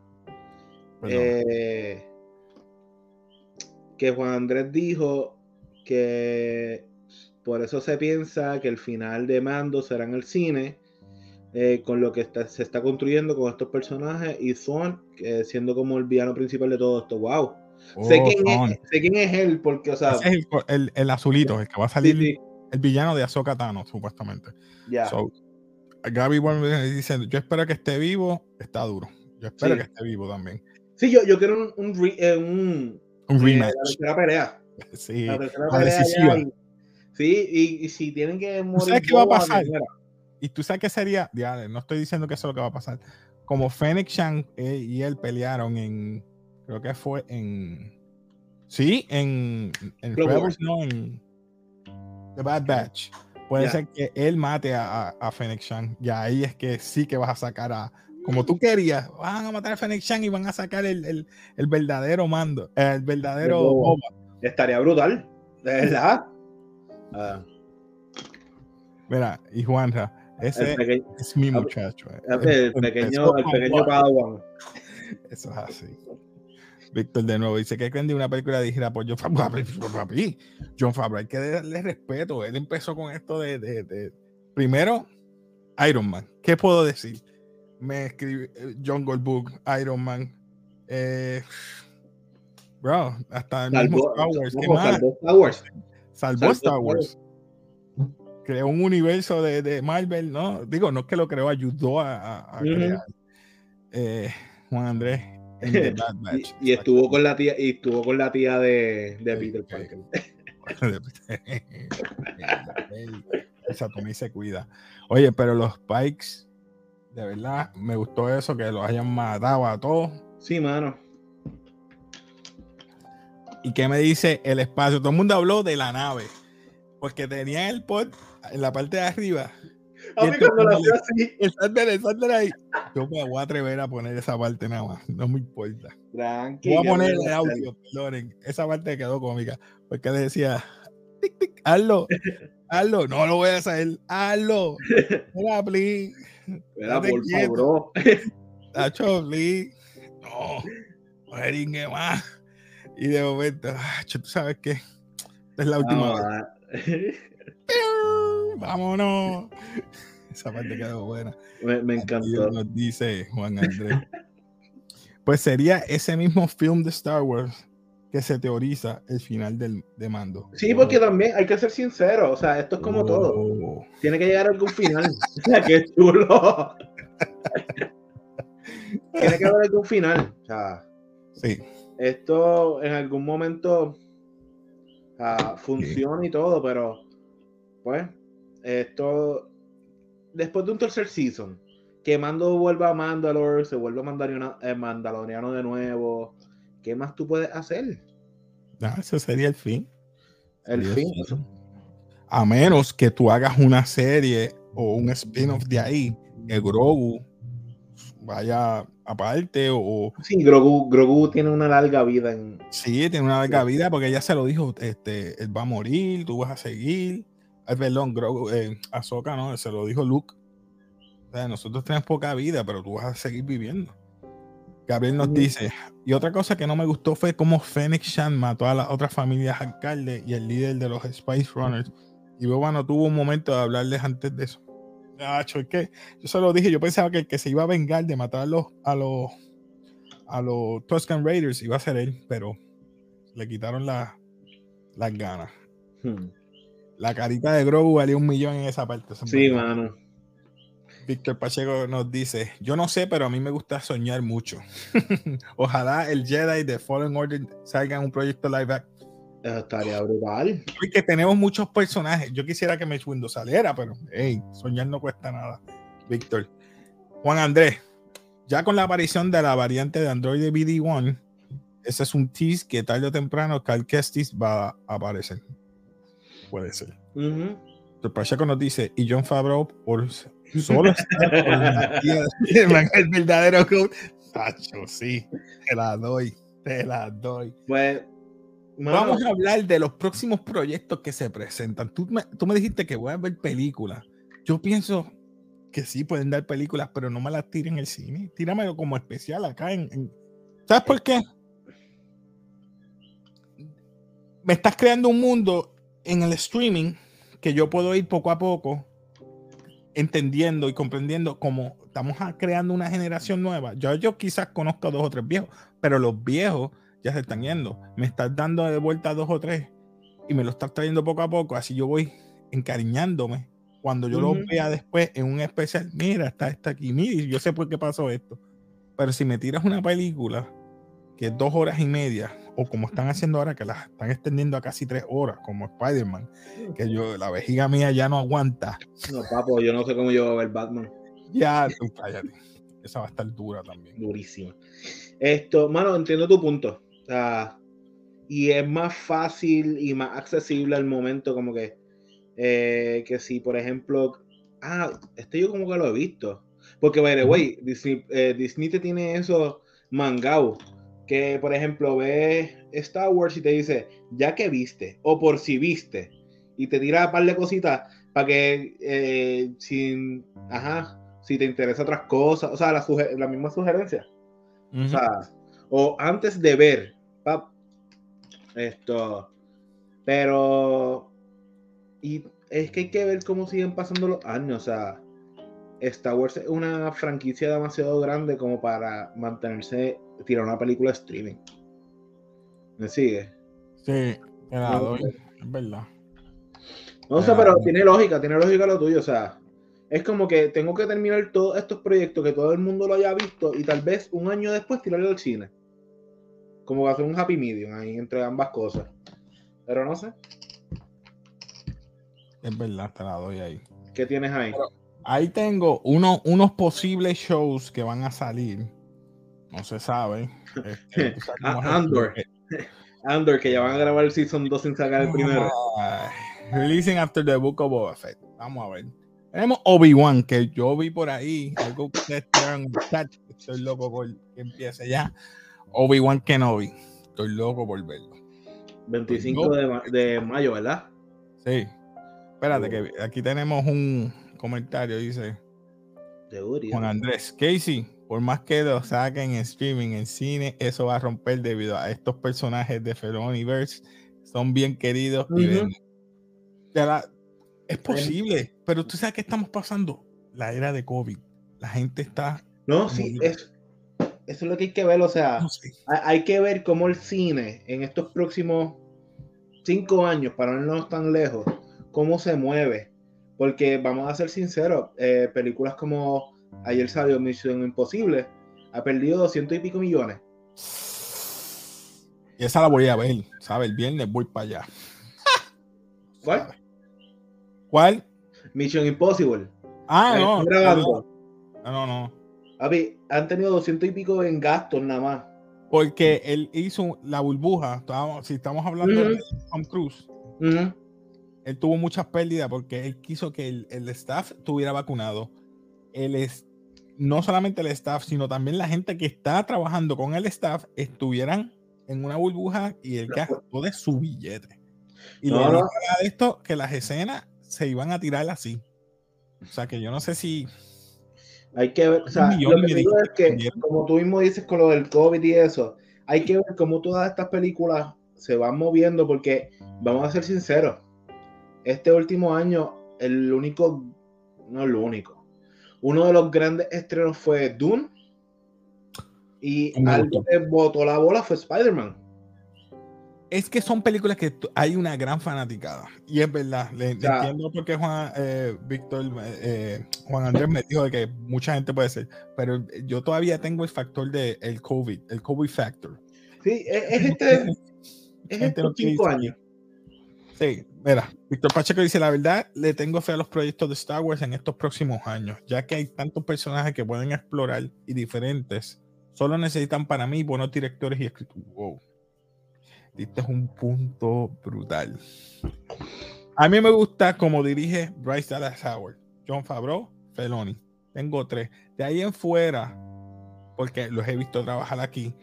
Eh, que Juan Andrés dijo que por eso se piensa que el final de Mando será en el cine, eh, con lo que se está construyendo con estos personajes y son siendo como el villano principal de todo esto. ¡Wow! Sé, quién es, sé, quién es, él, porque, o sea. es el, el, el, azulito, el que va a salir el villano de Ahsoka Tano, supuestamente. Ya. So, Gaby dice: Yo espero que esté vivo, está duro. Yo espero que esté vivo también. Sí, yo, yo quiero un, un, eh, un, un eh, rematch. la tercera pelea. Sí, la tercera pelea. Y, sí, y, y, si tienen que morir. ¿Sabes qué va a pasar? Y tú sabes qué sería. Ya, no estoy diciendo que eso es lo que va a pasar. Como Fennec Shang eh, y él pelearon en creo que fue en. Sí, en. En Rebels, no, en. The Bad Batch. Puede ser que él mate a, a, Fennec Shang. Y ahí es que sí que vas a sacar a. Como tú querías, van a matar a Fennec Shang y van a sacar el, el, el verdadero mando. El verdadero Boba. Estaría brutal. De verdad. Uh. Mira, y Juanra, ese es mi muchacho. El, el pequeño, el pequeño Padawan. Eso es así. Víctor de nuevo dice que creen de una película dirigida por John Favreau. John Favreau, hay que darle respeto. Él empezó con esto de, de, de, primero Iron Man. ¿Qué puedo decir? Me escribe eh, John Goldbook, Iron Man. Eh, bro, hasta el mismo Star Wars. ¿Qué más? Salvó Star Wars. Salvó Star Wars. Creó un universo de, de, Marvel, ¿no? Digo, no es que lo creó, ayudó a, a, a crear. Eh, Juan Andrés, y, estuvo con la tía, y estuvo con la tía de, de Peter Parker. Esa Tommy se cuida. Oye, pero los Pikes, de verdad, me gustó eso, que los hayan matado a todos. Sí, mano. ¿Y qué me dice el espacio? Todo el mundo habló de la nave. Porque tenía el pod en la parte de arriba a mí cuando la hacía así. El ahí. Yo me voy a atrever a poner esa parte nada más. No me importa. Tranquilo. Voy a poner el audio, perdonen. Esa parte quedó cómica. Porque decía, tic, tic, hazlo. Hazlo. No lo voy a hacer. Hazlo. Mira, please. Mira, por favor, Tacho, please. No. Jeringue más. Y de momento, tú sabes qué. Esta es la última vez. Vámonos. Esa parte quedó buena. Me, encantó. Nos dice Juan Andrés. pues sería ese mismo film de Star Wars que se teoriza el final del, de Mando. Sí, porque también hay que ser sincero, o sea, esto es como todo. Tiene que llegar a algún final. o sea, qué chulo. Tiene que haber algún final. O sea, Sí, esto en algún momento funciona y todo, pero pues esto después de un tercer season, que Mando vuelva a Mandalore, se vuelve a Mandaloriano, eh, Mandaloriano de nuevo, ¿qué más tú puedes hacer? Ah, ese sería el fin. El fin. A menos que tú hagas una serie o un spin-off de ahí, que Grogu vaya aparte o Sí, Grogu, Grogu tiene una larga vida en. sí, tiene una larga vida porque ella se lo dijo, este, él va a morir, tú vas a seguir. Perdón, Grogu, eh, Ahsoka, no, se lo dijo Luke. O sea, nosotros tenemos poca vida, pero tú vas a seguir viviendo. Gabriel nos dice, y otra cosa que no me gustó fue cómo Fennec Shan mató a las otras familias alcaldes y el líder de los Spice Runners. Y Boba no tuvo un momento de hablarles antes de eso. Nacho, es que yo se lo dije, yo pensaba que el que se iba a vengar de matar a los, a los, a los Tuscan Raiders iba a ser él, pero le quitaron la- las ganas. Hmm. La carita de Grogu valía un millón en esa parte. Sí, mano. Víctor Pacheco nos dice, yo no sé, pero a mí me gusta soñar mucho. Ojalá el Jedi de Fallen Order salga en un proyecto live. Eso estaría brutal. Porque tenemos muchos personajes. Yo quisiera que Mace Windu saliera, pero hey, soñar no cuesta nada. Víctor. Juan Andrés, ya con la aparición de la variante de Android BD1, ese es un tease que tarde o temprano Cal Kestis va a aparecer. Puede ser. Ujú. El Pacheco nos dice, y John Favreau por solo estar por el verdadero code. Tacho, sí, te la doy, te la doy. Pues, mano, Vamos a hablar de los próximos proyectos que se presentan. Tú me, tú me dijiste que voy a ver películas. Yo pienso que sí pueden dar películas, pero no me las tiren en el cine. Tíramelo como especial acá. En, en- ¿Sabes por qué? Me estás creando un mundo en el streaming que yo puedo ir poco a poco entendiendo y comprendiendo cómo estamos a- creando una generación nueva. Yo, yo quizás conozco dos o tres viejos, pero los viejos ya se están yendo. Me estás dando de vuelta dos o tres y me lo estás trayendo poco a poco. Así yo voy encariñándome. Cuando yo lo vea después en un especial, mira, está esta aquí, mira, yo sé por qué pasó esto. Pero si me tiras una película que es dos horas y media, o como están haciendo ahora, que las están extendiendo a casi tres horas, como Spider-Man, que yo, la vejiga mía ya no aguanta. no, papo, yo no sé cómo yo voy a ver Batman. Ya, tú cállate. Esa va a estar dura también. Durísima. Esto, mano, entiendo tu punto. O sea, y es más fácil y más accesible al momento, como que, eh, que si, por ejemplo, ah, este yo como que lo he visto. Porque, by the way, Disney, eh, Disney te tiene eso mangao. Que, por ejemplo, ves Star Wars y te dice, ya que viste, o por si viste, y te tira un par de cositas para que, eh, sin, ajá, si te interesa otras cosas, o sea, la, la misma sugerencia. O sea, o antes de ver, pap, esto, pero, y es que hay que ver cómo siguen pasando los años, o sea, Star Wars es una franquicia demasiado grande como para mantenerse, tirar una película de streaming. ¿Me sigue? Sí, te la No, doy. Es verdad. No sé, pero tiene lógica, tiene lógica lo tuyo, o sea, es como que tengo que terminar todos estos proyectos que todo el mundo lo haya visto y tal vez un año después tirarlo al cine. Como hacer un happy medium ahí entre ambas cosas. Pero no sé, Es verdad, te la doy ahí. ¿qué tienes ahí? Ahí tengo uno, unos posibles shows que van a salir. No se sabe. Este, Ah, Andor. Andor, que ya van a grabar el Season 2 sin sacar el primero. Releasing after the book of Boba Fett. Vamos a ver. Tenemos Obi-Wan, que yo vi por ahí. Algo que ustedes tiraron en el chat. Estoy loco por que empiece ya. Obi-Wan Kenobi. Estoy loco por verlo. 25 de, ma- de mayo, ¿verdad? Sí. Espérate, que aquí tenemos un comentario. Dice Seguro. Juan Andrés. Casey, por más que lo saquen en streaming, en cine, eso va a romper debido a estos personajes de Feloniverse. Son bien queridos. Ya la- es posible, pero tú sabes que estamos pasando la era de COVID. La gente está No, sí, es, eso es lo que hay que ver, o sea, No sé. hay, hay que ver cómo el cine en estos próximos cinco años, para no irnos tan lejos, cómo se mueve. Porque vamos a ser sinceros, eh, películas como ayer salió Misión Imposible, ha perdido 200 y pico millones. Y esa la voy a ver, ¿sabes? El viernes voy para allá. ¿Cuál? ¿Cuál? Mission Impossible. Ah, Ahí no. grabando. No, no, no. Papi, han tenido 200 y pico en gastos nada más. Porque él hizo la burbuja. si estamos hablando de Tom Cruise, él tuvo muchas pérdidas porque él quiso que el, el staff estuviera vacunado. Él es, no solamente el staff, sino también la gente que está trabajando con el staff estuvieran en una burbuja y él gastó de su billete. Y No, dijo a esto que las escenas se iban a tirar así. O sea que yo no sé si Hay que ver, o sea, lo que digo es que como tú mismo dices con lo del COVID y eso, hay que ver cómo todas estas películas se van moviendo, porque vamos a ser sinceros, este último año, el único, no el único, uno de los grandes estrenos fue Dune, y gustó. que botó la bola fue Spider-Man. Es que son películas que hay una gran fanaticada. Y es verdad. Le, entiendo por qué Juan, eh, Víctor, eh, Juan Andrés me dijo de que mucha gente puede ser. Pero yo todavía tengo el factor de el COVID, el COVID factor. Sí, es, es este, es estos quiere cinco años. Sí, mira, Víctor Pacheco dice, la verdad, le tengo fe a los proyectos de Star Wars en estos próximos años, ya que hay tantos personajes que pueden explorar y diferentes. Solo necesitan para mí buenos directores y escritores. Wow. Es un punto brutal. A mí me gusta como dirige Bryce Dallas Howard, John Favreau, Feloni. Tengo tres. De ahí en fuera, porque los he visto trabajar aquí,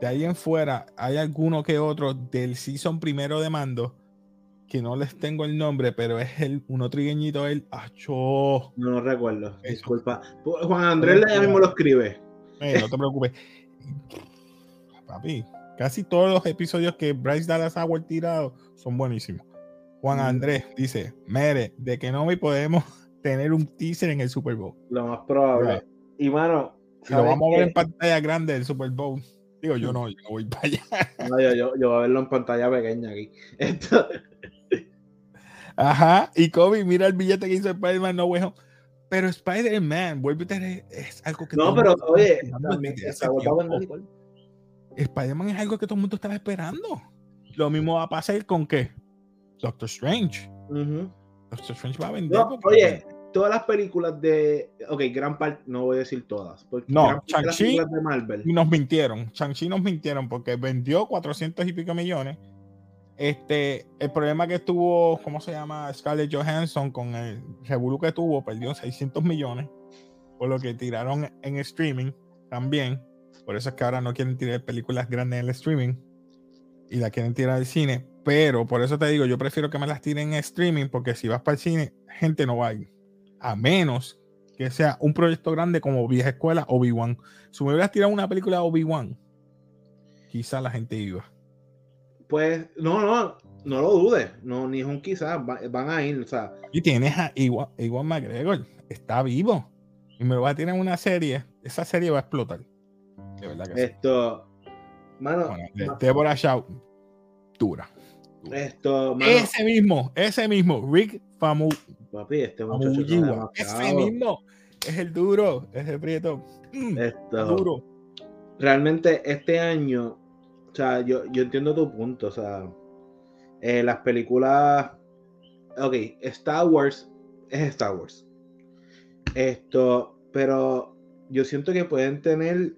de ahí en fuera hay alguno que otro del season primero de mando que no les tengo el nombre, pero es el uno trigueñito, el acho. No recuerdo, Eso. disculpa. Juan Andrés ya mismo lo escribe. Eh, no te preocupes. Papi, casi todos los episodios que Bryce Dallas Howard tirado son buenísimos. Juan Mm. Andrés dice: Mere, de que no me podemos tener un teaser en el Super Bowl. Lo más probable. Right. Y mano, Y lo ¿sabes vamos a ver en pantalla grande del Super Bowl. Digo, yo no, yo no voy para allá. No, yo, yo, yo voy a verlo en pantalla pequeña aquí. Esto, Ajá. Y Kobe, mira el billete que hizo Spider-Man No Way Home. Pero Spider-Man, vuelve a tener, es algo que no, pero oye. Spider-Man es algo que todo el mundo estaba esperando. Lo mismo va a pasar con qué? Doctor Strange. Doctor Strange va a vender. No, oye, todas las películas de. Ok, gran parte, no voy a decir todas. Porque No, Shang-Chi- nos mintieron. Shang-Chi nos mintieron porque vendió 400 y pico millones. Este, el problema que tuvo, ¿cómo se llama? Scarlett Johansson con el revolú que tuvo, perdió 600 millones. Por lo que tiraron en streaming también. Por eso es que ahora no quieren tirar películas grandes en el streaming. Y la quieren tirar al cine. Pero por eso te digo, yo prefiero que me las tiren en streaming. Porque si vas para el cine, gente no va a. A menos que sea un proyecto grande como Vieja Escuela Obi-Wan. Si me hubieras tirado una película Obi-Wan, quizá la gente iba. Pues, no, no, no lo dudes. No, ni es un quizás, va- van a ir. O sea, Y tienes a Iwan, Iwan McGregor, está vivo. Y me lo va a en una serie. Esa serie va a explotar. De verdad que sí. esto. Mano, Bueno, de- Deborah Shaw, dura. esto, mano, Ese mismo, ese mismo, Rick Famu, papi, este muchacho. Ese mismo es el duro, es el prieto. Mm, Esto, duro. realmente este año, o sea, yo, yo entiendo tu punto, o sea, eh, las películas, ok, Star Wars es Star Wars. Esto, pero yo siento que pueden tener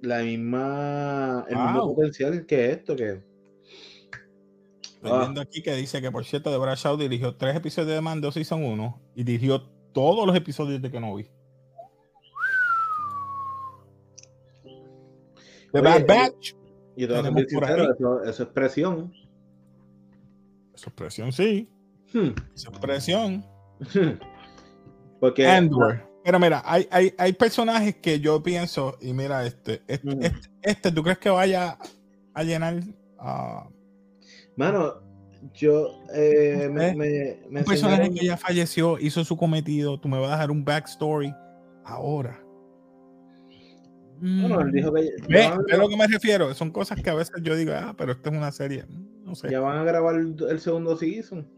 la misma, el mismo potencial que esto, que Estoy Ah. viendo aquí que dice que, por cierto, Deborah Shaw dirigió tres episodios de Mando Season 1 y dirigió todos los episodios de Kenobi. The Oye, Bad eh, Batch. Tenemos ser por sincero, eso, eso es presión. Su expresión, sí. Hmm. Su expresión. Porque Andor. Pero mira, hay, hay, hay personajes que yo pienso, y mira, este, este, Mm. este, este, ¿tú crees que vaya a llenar ah, Mano, yo eh, me, me, me un personaje que ya falleció, hizo su cometido? Tú me vas a dar un backstory ahora. Bueno, él dijo que ve lo que me refiero. Son cosas que a veces yo digo, ah, pero esto es una serie. No sé. ya van a grabar el, segundo season.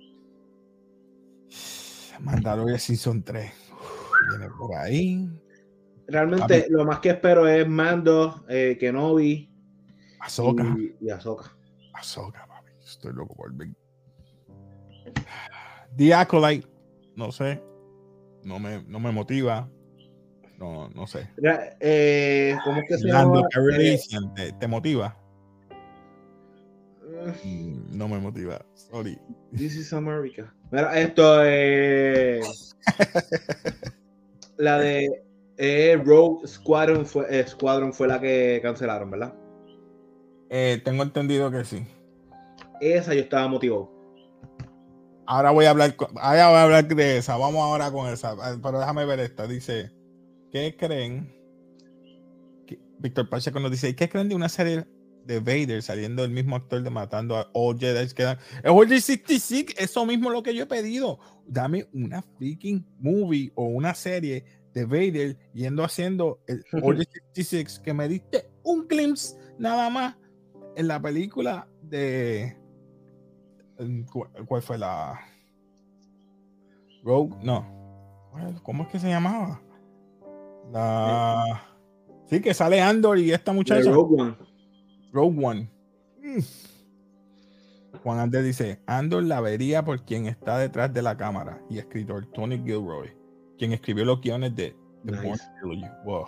Mandalorian Season 3. Viene por ahí. Realmente lo más que espero es Mando, eh, Kenobi Ahsoka. y, y Ahsoka. Ahsoka, papi. Estoy loco por ver. The Acolyte. No sé. No me, no me motiva. No, no sé. Eh, ¿Cómo es que se Lando llama? Calrissian, ¿te, te motiva? Eh, Mm, No me motiva. Sorry. This is America. Mira, esto es. la de eh, Rogue Squadron fue, eh, Squadron fue la que cancelaron, ¿verdad? Eh, tengo entendido que sí. Esa yo estaba motivado. Ahora voy a hablar ahora voy a hablar de esa. Vamos ahora con esa. Ah, Pero déjame ver esta. Dice, ¿qué creen? Víctor Pacheco nos dice, ¿qué creen de una serie de Vader saliendo el mismo actor de matando a All Jedi que dan? Es Order 66, eso mismo es lo que yo he pedido. Dame una freaking movie o una serie de Vader yendo haciendo el Order 66 que me diste un glimpse nada más en la película de cu- ¿Cuál fue la Rogue? No. ¿Cuál- ¿Cómo es que se llamaba? La Sí, que sale Andor y esta muchacha. Rogue One. Rogue One. Mm. Juan Andrés dice, Andor la vería por quien está detrás de la cámara y escritor Tony Gilroy, quien escribió los guiones de The Nice. Wow,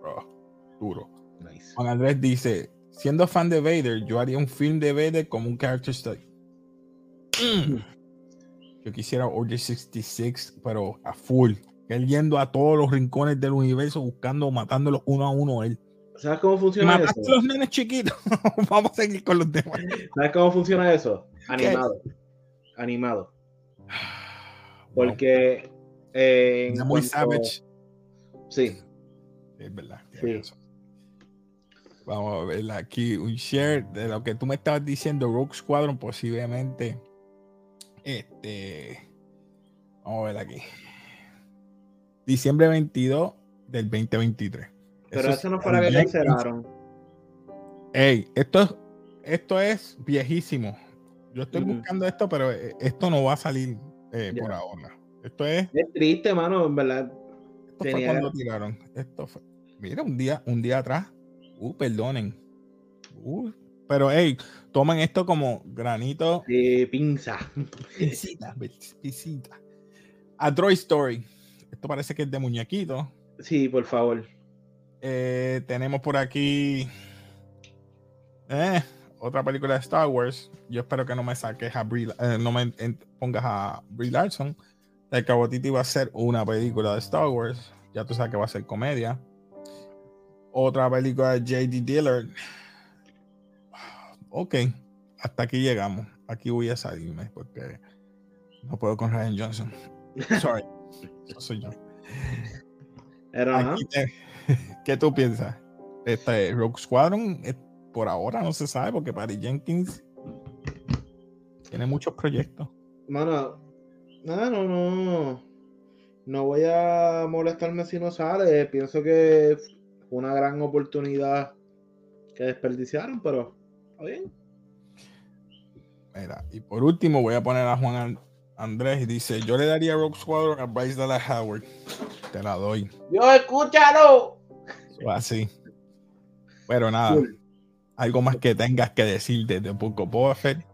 bro, duro. Nice. Juan Andrés dice, siendo fan de Vader, yo haría un film de Vader como un character study. Mm. Yo quisiera Order 66, pero a full. Él yendo a todos los rincones del universo, buscando, matándolos uno a uno él. ¿Sabes cómo funciona mataste eso? a los nenes chiquitos, vamos a seguir con los demás. ¿Sabes cómo funciona eso? Animado. Animado. Porque. eh, Wow, muy cuanto- savage. Sí. Es verdad. Sí. Vamos a ver aquí un share de lo que tú me estabas diciendo, Rogue Squadron posiblemente. Este. Vamos a ver aquí. Diciembre 22 del 2023. Pero Eso eso no fue la que cancelaron. Ey, esto es, esto es viejísimo. Yo estoy buscando esto, pero eh, esto no va a salir eh, por ahora. Esto es. Es triste, mano, en verdad. Esto fue cuando tiraron. Esto fue. Mira, un día, un día atrás. Uh, perdonen. Uh, pero hey, tomen esto como granito. De pinza. Visita, visita. A Droid Story. Esto parece que es de muñequito. Sí, por favor. Eh, tenemos por aquí eh, otra película de Star Wars. Yo espero que no me saques a Brie, eh, no me pongas a Brie Larson. El Cabotiti va a ser una película de Star Wars. Ya tú sabes que va a ser comedia. Otra película de J.D. Dillard. Ok, hasta aquí llegamos. Aquí voy a salirme porque no puedo con Ryan Johnson. Sorry, eso soy yo. Pero te- ¿Qué tú piensas? Este Rogue Squadron, por ahora no se sabe porque Patty Jenkins tiene muchos proyectos. Mano, no, no, no. No voy a molestarme si no sale. Pienso que fue una gran oportunidad que desperdiciaron, pero está bien. Mira, y por último voy a poner a Juan An- Andrés dice: Yo le daría Rogue Squadron a Bryce Dallas Howard. Te la doy. ¡Yo, escúchalo! O así. Pero nada, algo más que tengas que decir desde Poco Boba Fett.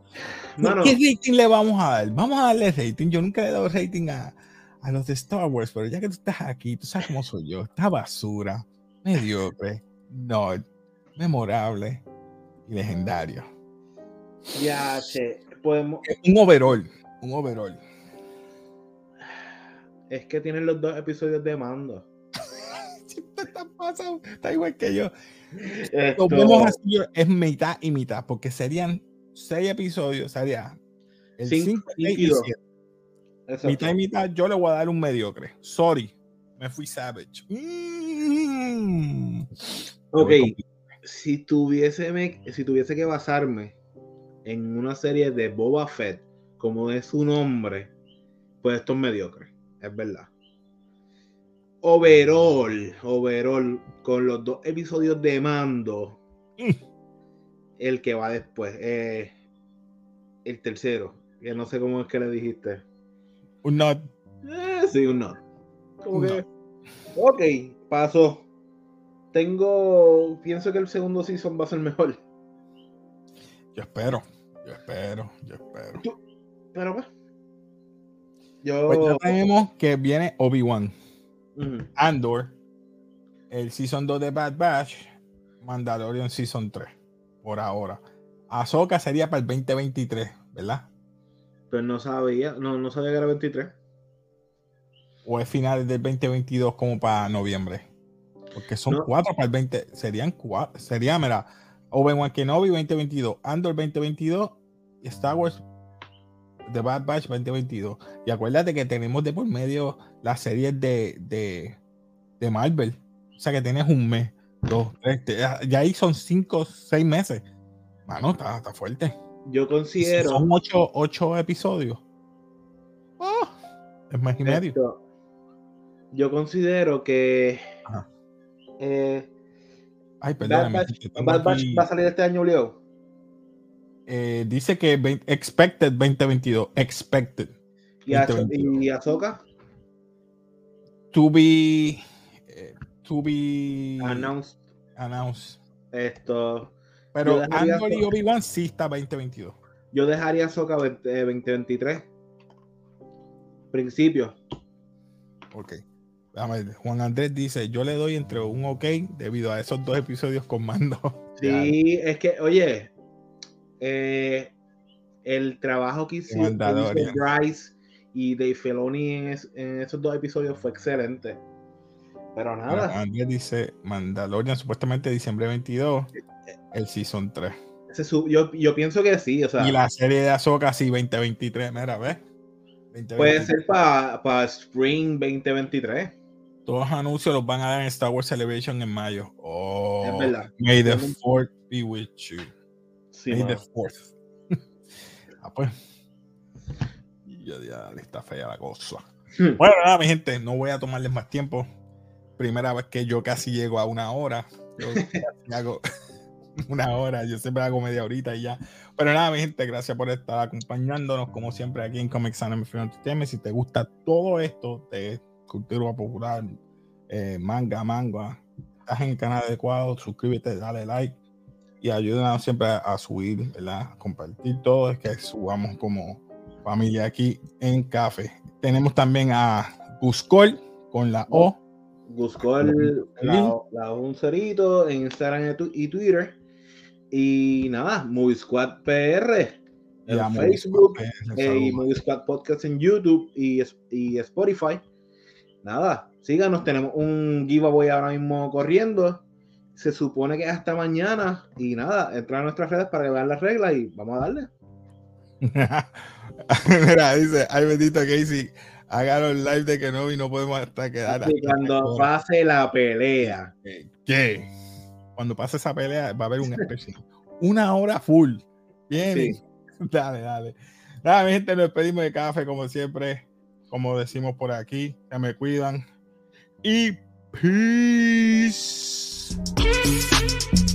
Mano, ¿Qué rating le vamos a dar? Vamos a darle rating. Yo nunca le he dado rating a, a los de Star Wars, pero ya que tú estás aquí, tú sabes cómo soy yo. Esta basura, mediocre, no, memorable y legendario. ya, che, podemos. Un overall, un overall. Es que tienen los dos episodios de mando. Siempre está pasando, está igual que yo. Esto- así, es mitad y mitad, porque serían seis episodios, sería el Cinco, 5 cinco y y dos. 7. Exacto. Mitad y mitad, yo le voy a dar un mediocre. Sorry, me fui savage. Mm. Ok, Me voy si tuviese, me- si tuviese que basarme en una serie de Boba Fett, como es su nombre, pues esto es mediocre, es verdad. overall, overall, con los dos episodios de mando, Mm. el que va después, eh, el tercero, que no sé cómo es que le dijiste. Un not. Eh, sí, un no. Como Un que, ok, pasó. Tengo, pienso que el segundo season va a ser mejor. Yo espero. Yo espero. Yo espero. Pero pues, yo, Pues ya tenemos que viene Obi-Wan. Andor, el Season 2 de Bad Batch, Mandalorian Season 3, por ahora. Ahsoka sería para el 2023, ¿verdad? Pues no sabía, no, no sabía que era 23. O es finales del 2022 como para noviembre. Porque son No. cuatro para el 20. Serían cuatro. Sería, mira, Obi-Wan Kenobi 2022, Andor 2022 y Star Wars The Bad Batch 2022. Y acuérdate que tenemos de por medio las series de, de, de Marvel. O sea que tienes un mes, dos, tres. te- ya- ahí son cinco, seis meses. Mano, está, está fuerte. Yo si considero. son ocho, ocho episodios. ah, es mes y medio. esto, yo considero que. Ajá. eh, Ay, Bad perdóname. Batch, que tengo Bad Batch va a salir este año, Leo. Eh, dice que vein- expected 2022. Expected. Y, a, 2022. y Ahsoka, To be. eh, to be. announced announced. esto. Pero Andor y. Obi-Wan sí está 2022. Yo dejaría Ahsoka 20, eh, 2023. Principio. Ok. Juan Andrés dice: Yo le doy entre un ok debido a esos dos episodios con mando. Sí, es que, oye, eh, el trabajo que Mandalorian. Bryce y Dave Filoni en, es- en esos dos episodios fue excelente. Pero nada, Andrés dice: Mandalorian supuestamente diciembre 22. El season 3. ese su- yo, yo pienso que sí, o sea, y la serie de Ahsoka sí 2023. Mira, ¿ves? 2023. puede ser para Spring 2023. Todos los anuncios los van a dar en Star Wars Celebration en mayo. Oh, Es verdad. May the fourth be with you. Sí, May the fourth. ah, pues. Ya, ya, está fea la cosa. Hmm. Bueno, nada, mi gente, no voy a tomarles más tiempo. Primera vez que yo casi llego a una hora. Yo casi hago una hora, yo siempre hago media horita y ya. Pero nada, mi gente, gracias por estar acompañándonos, como siempre, aquí en Comics Anime Film Entertainment. Si te gusta todo esto de cultura popular, eh, manga, manga, estás en el canal adecuado, suscríbete, dale like y ayúdanos siempre a, a subir, ¿verdad? A compartir todo, es que subamos como familia aquí en Café. Tenemos también a Buscol con la O. Buscó el, la, la un cerito en Instagram y Twitter. Y nada, Movie Squad PR en Ya, Facebook eh, eh, y saludos. Movie Squad Podcast en YouTube y, y Spotify. Nada, síganos, tenemos un giveaway ahora mismo corriendo. Se supone que es hasta mañana. Y nada, entra a nuestras redes para que vean las reglas y vamos a darle. Mira, dice, ay bendito Casey, háganos live de que no y no podemos hasta quedar. Y cuando pase la pelea. ¿Qué? Cuando pase esa pelea va a haber un especial. Una hora full. Bien. Sí. Dale, dale. Nada, mi gente, nos despedimos de café como siempre. Como decimos por aquí, que me cuidan. Y peace. Thanks.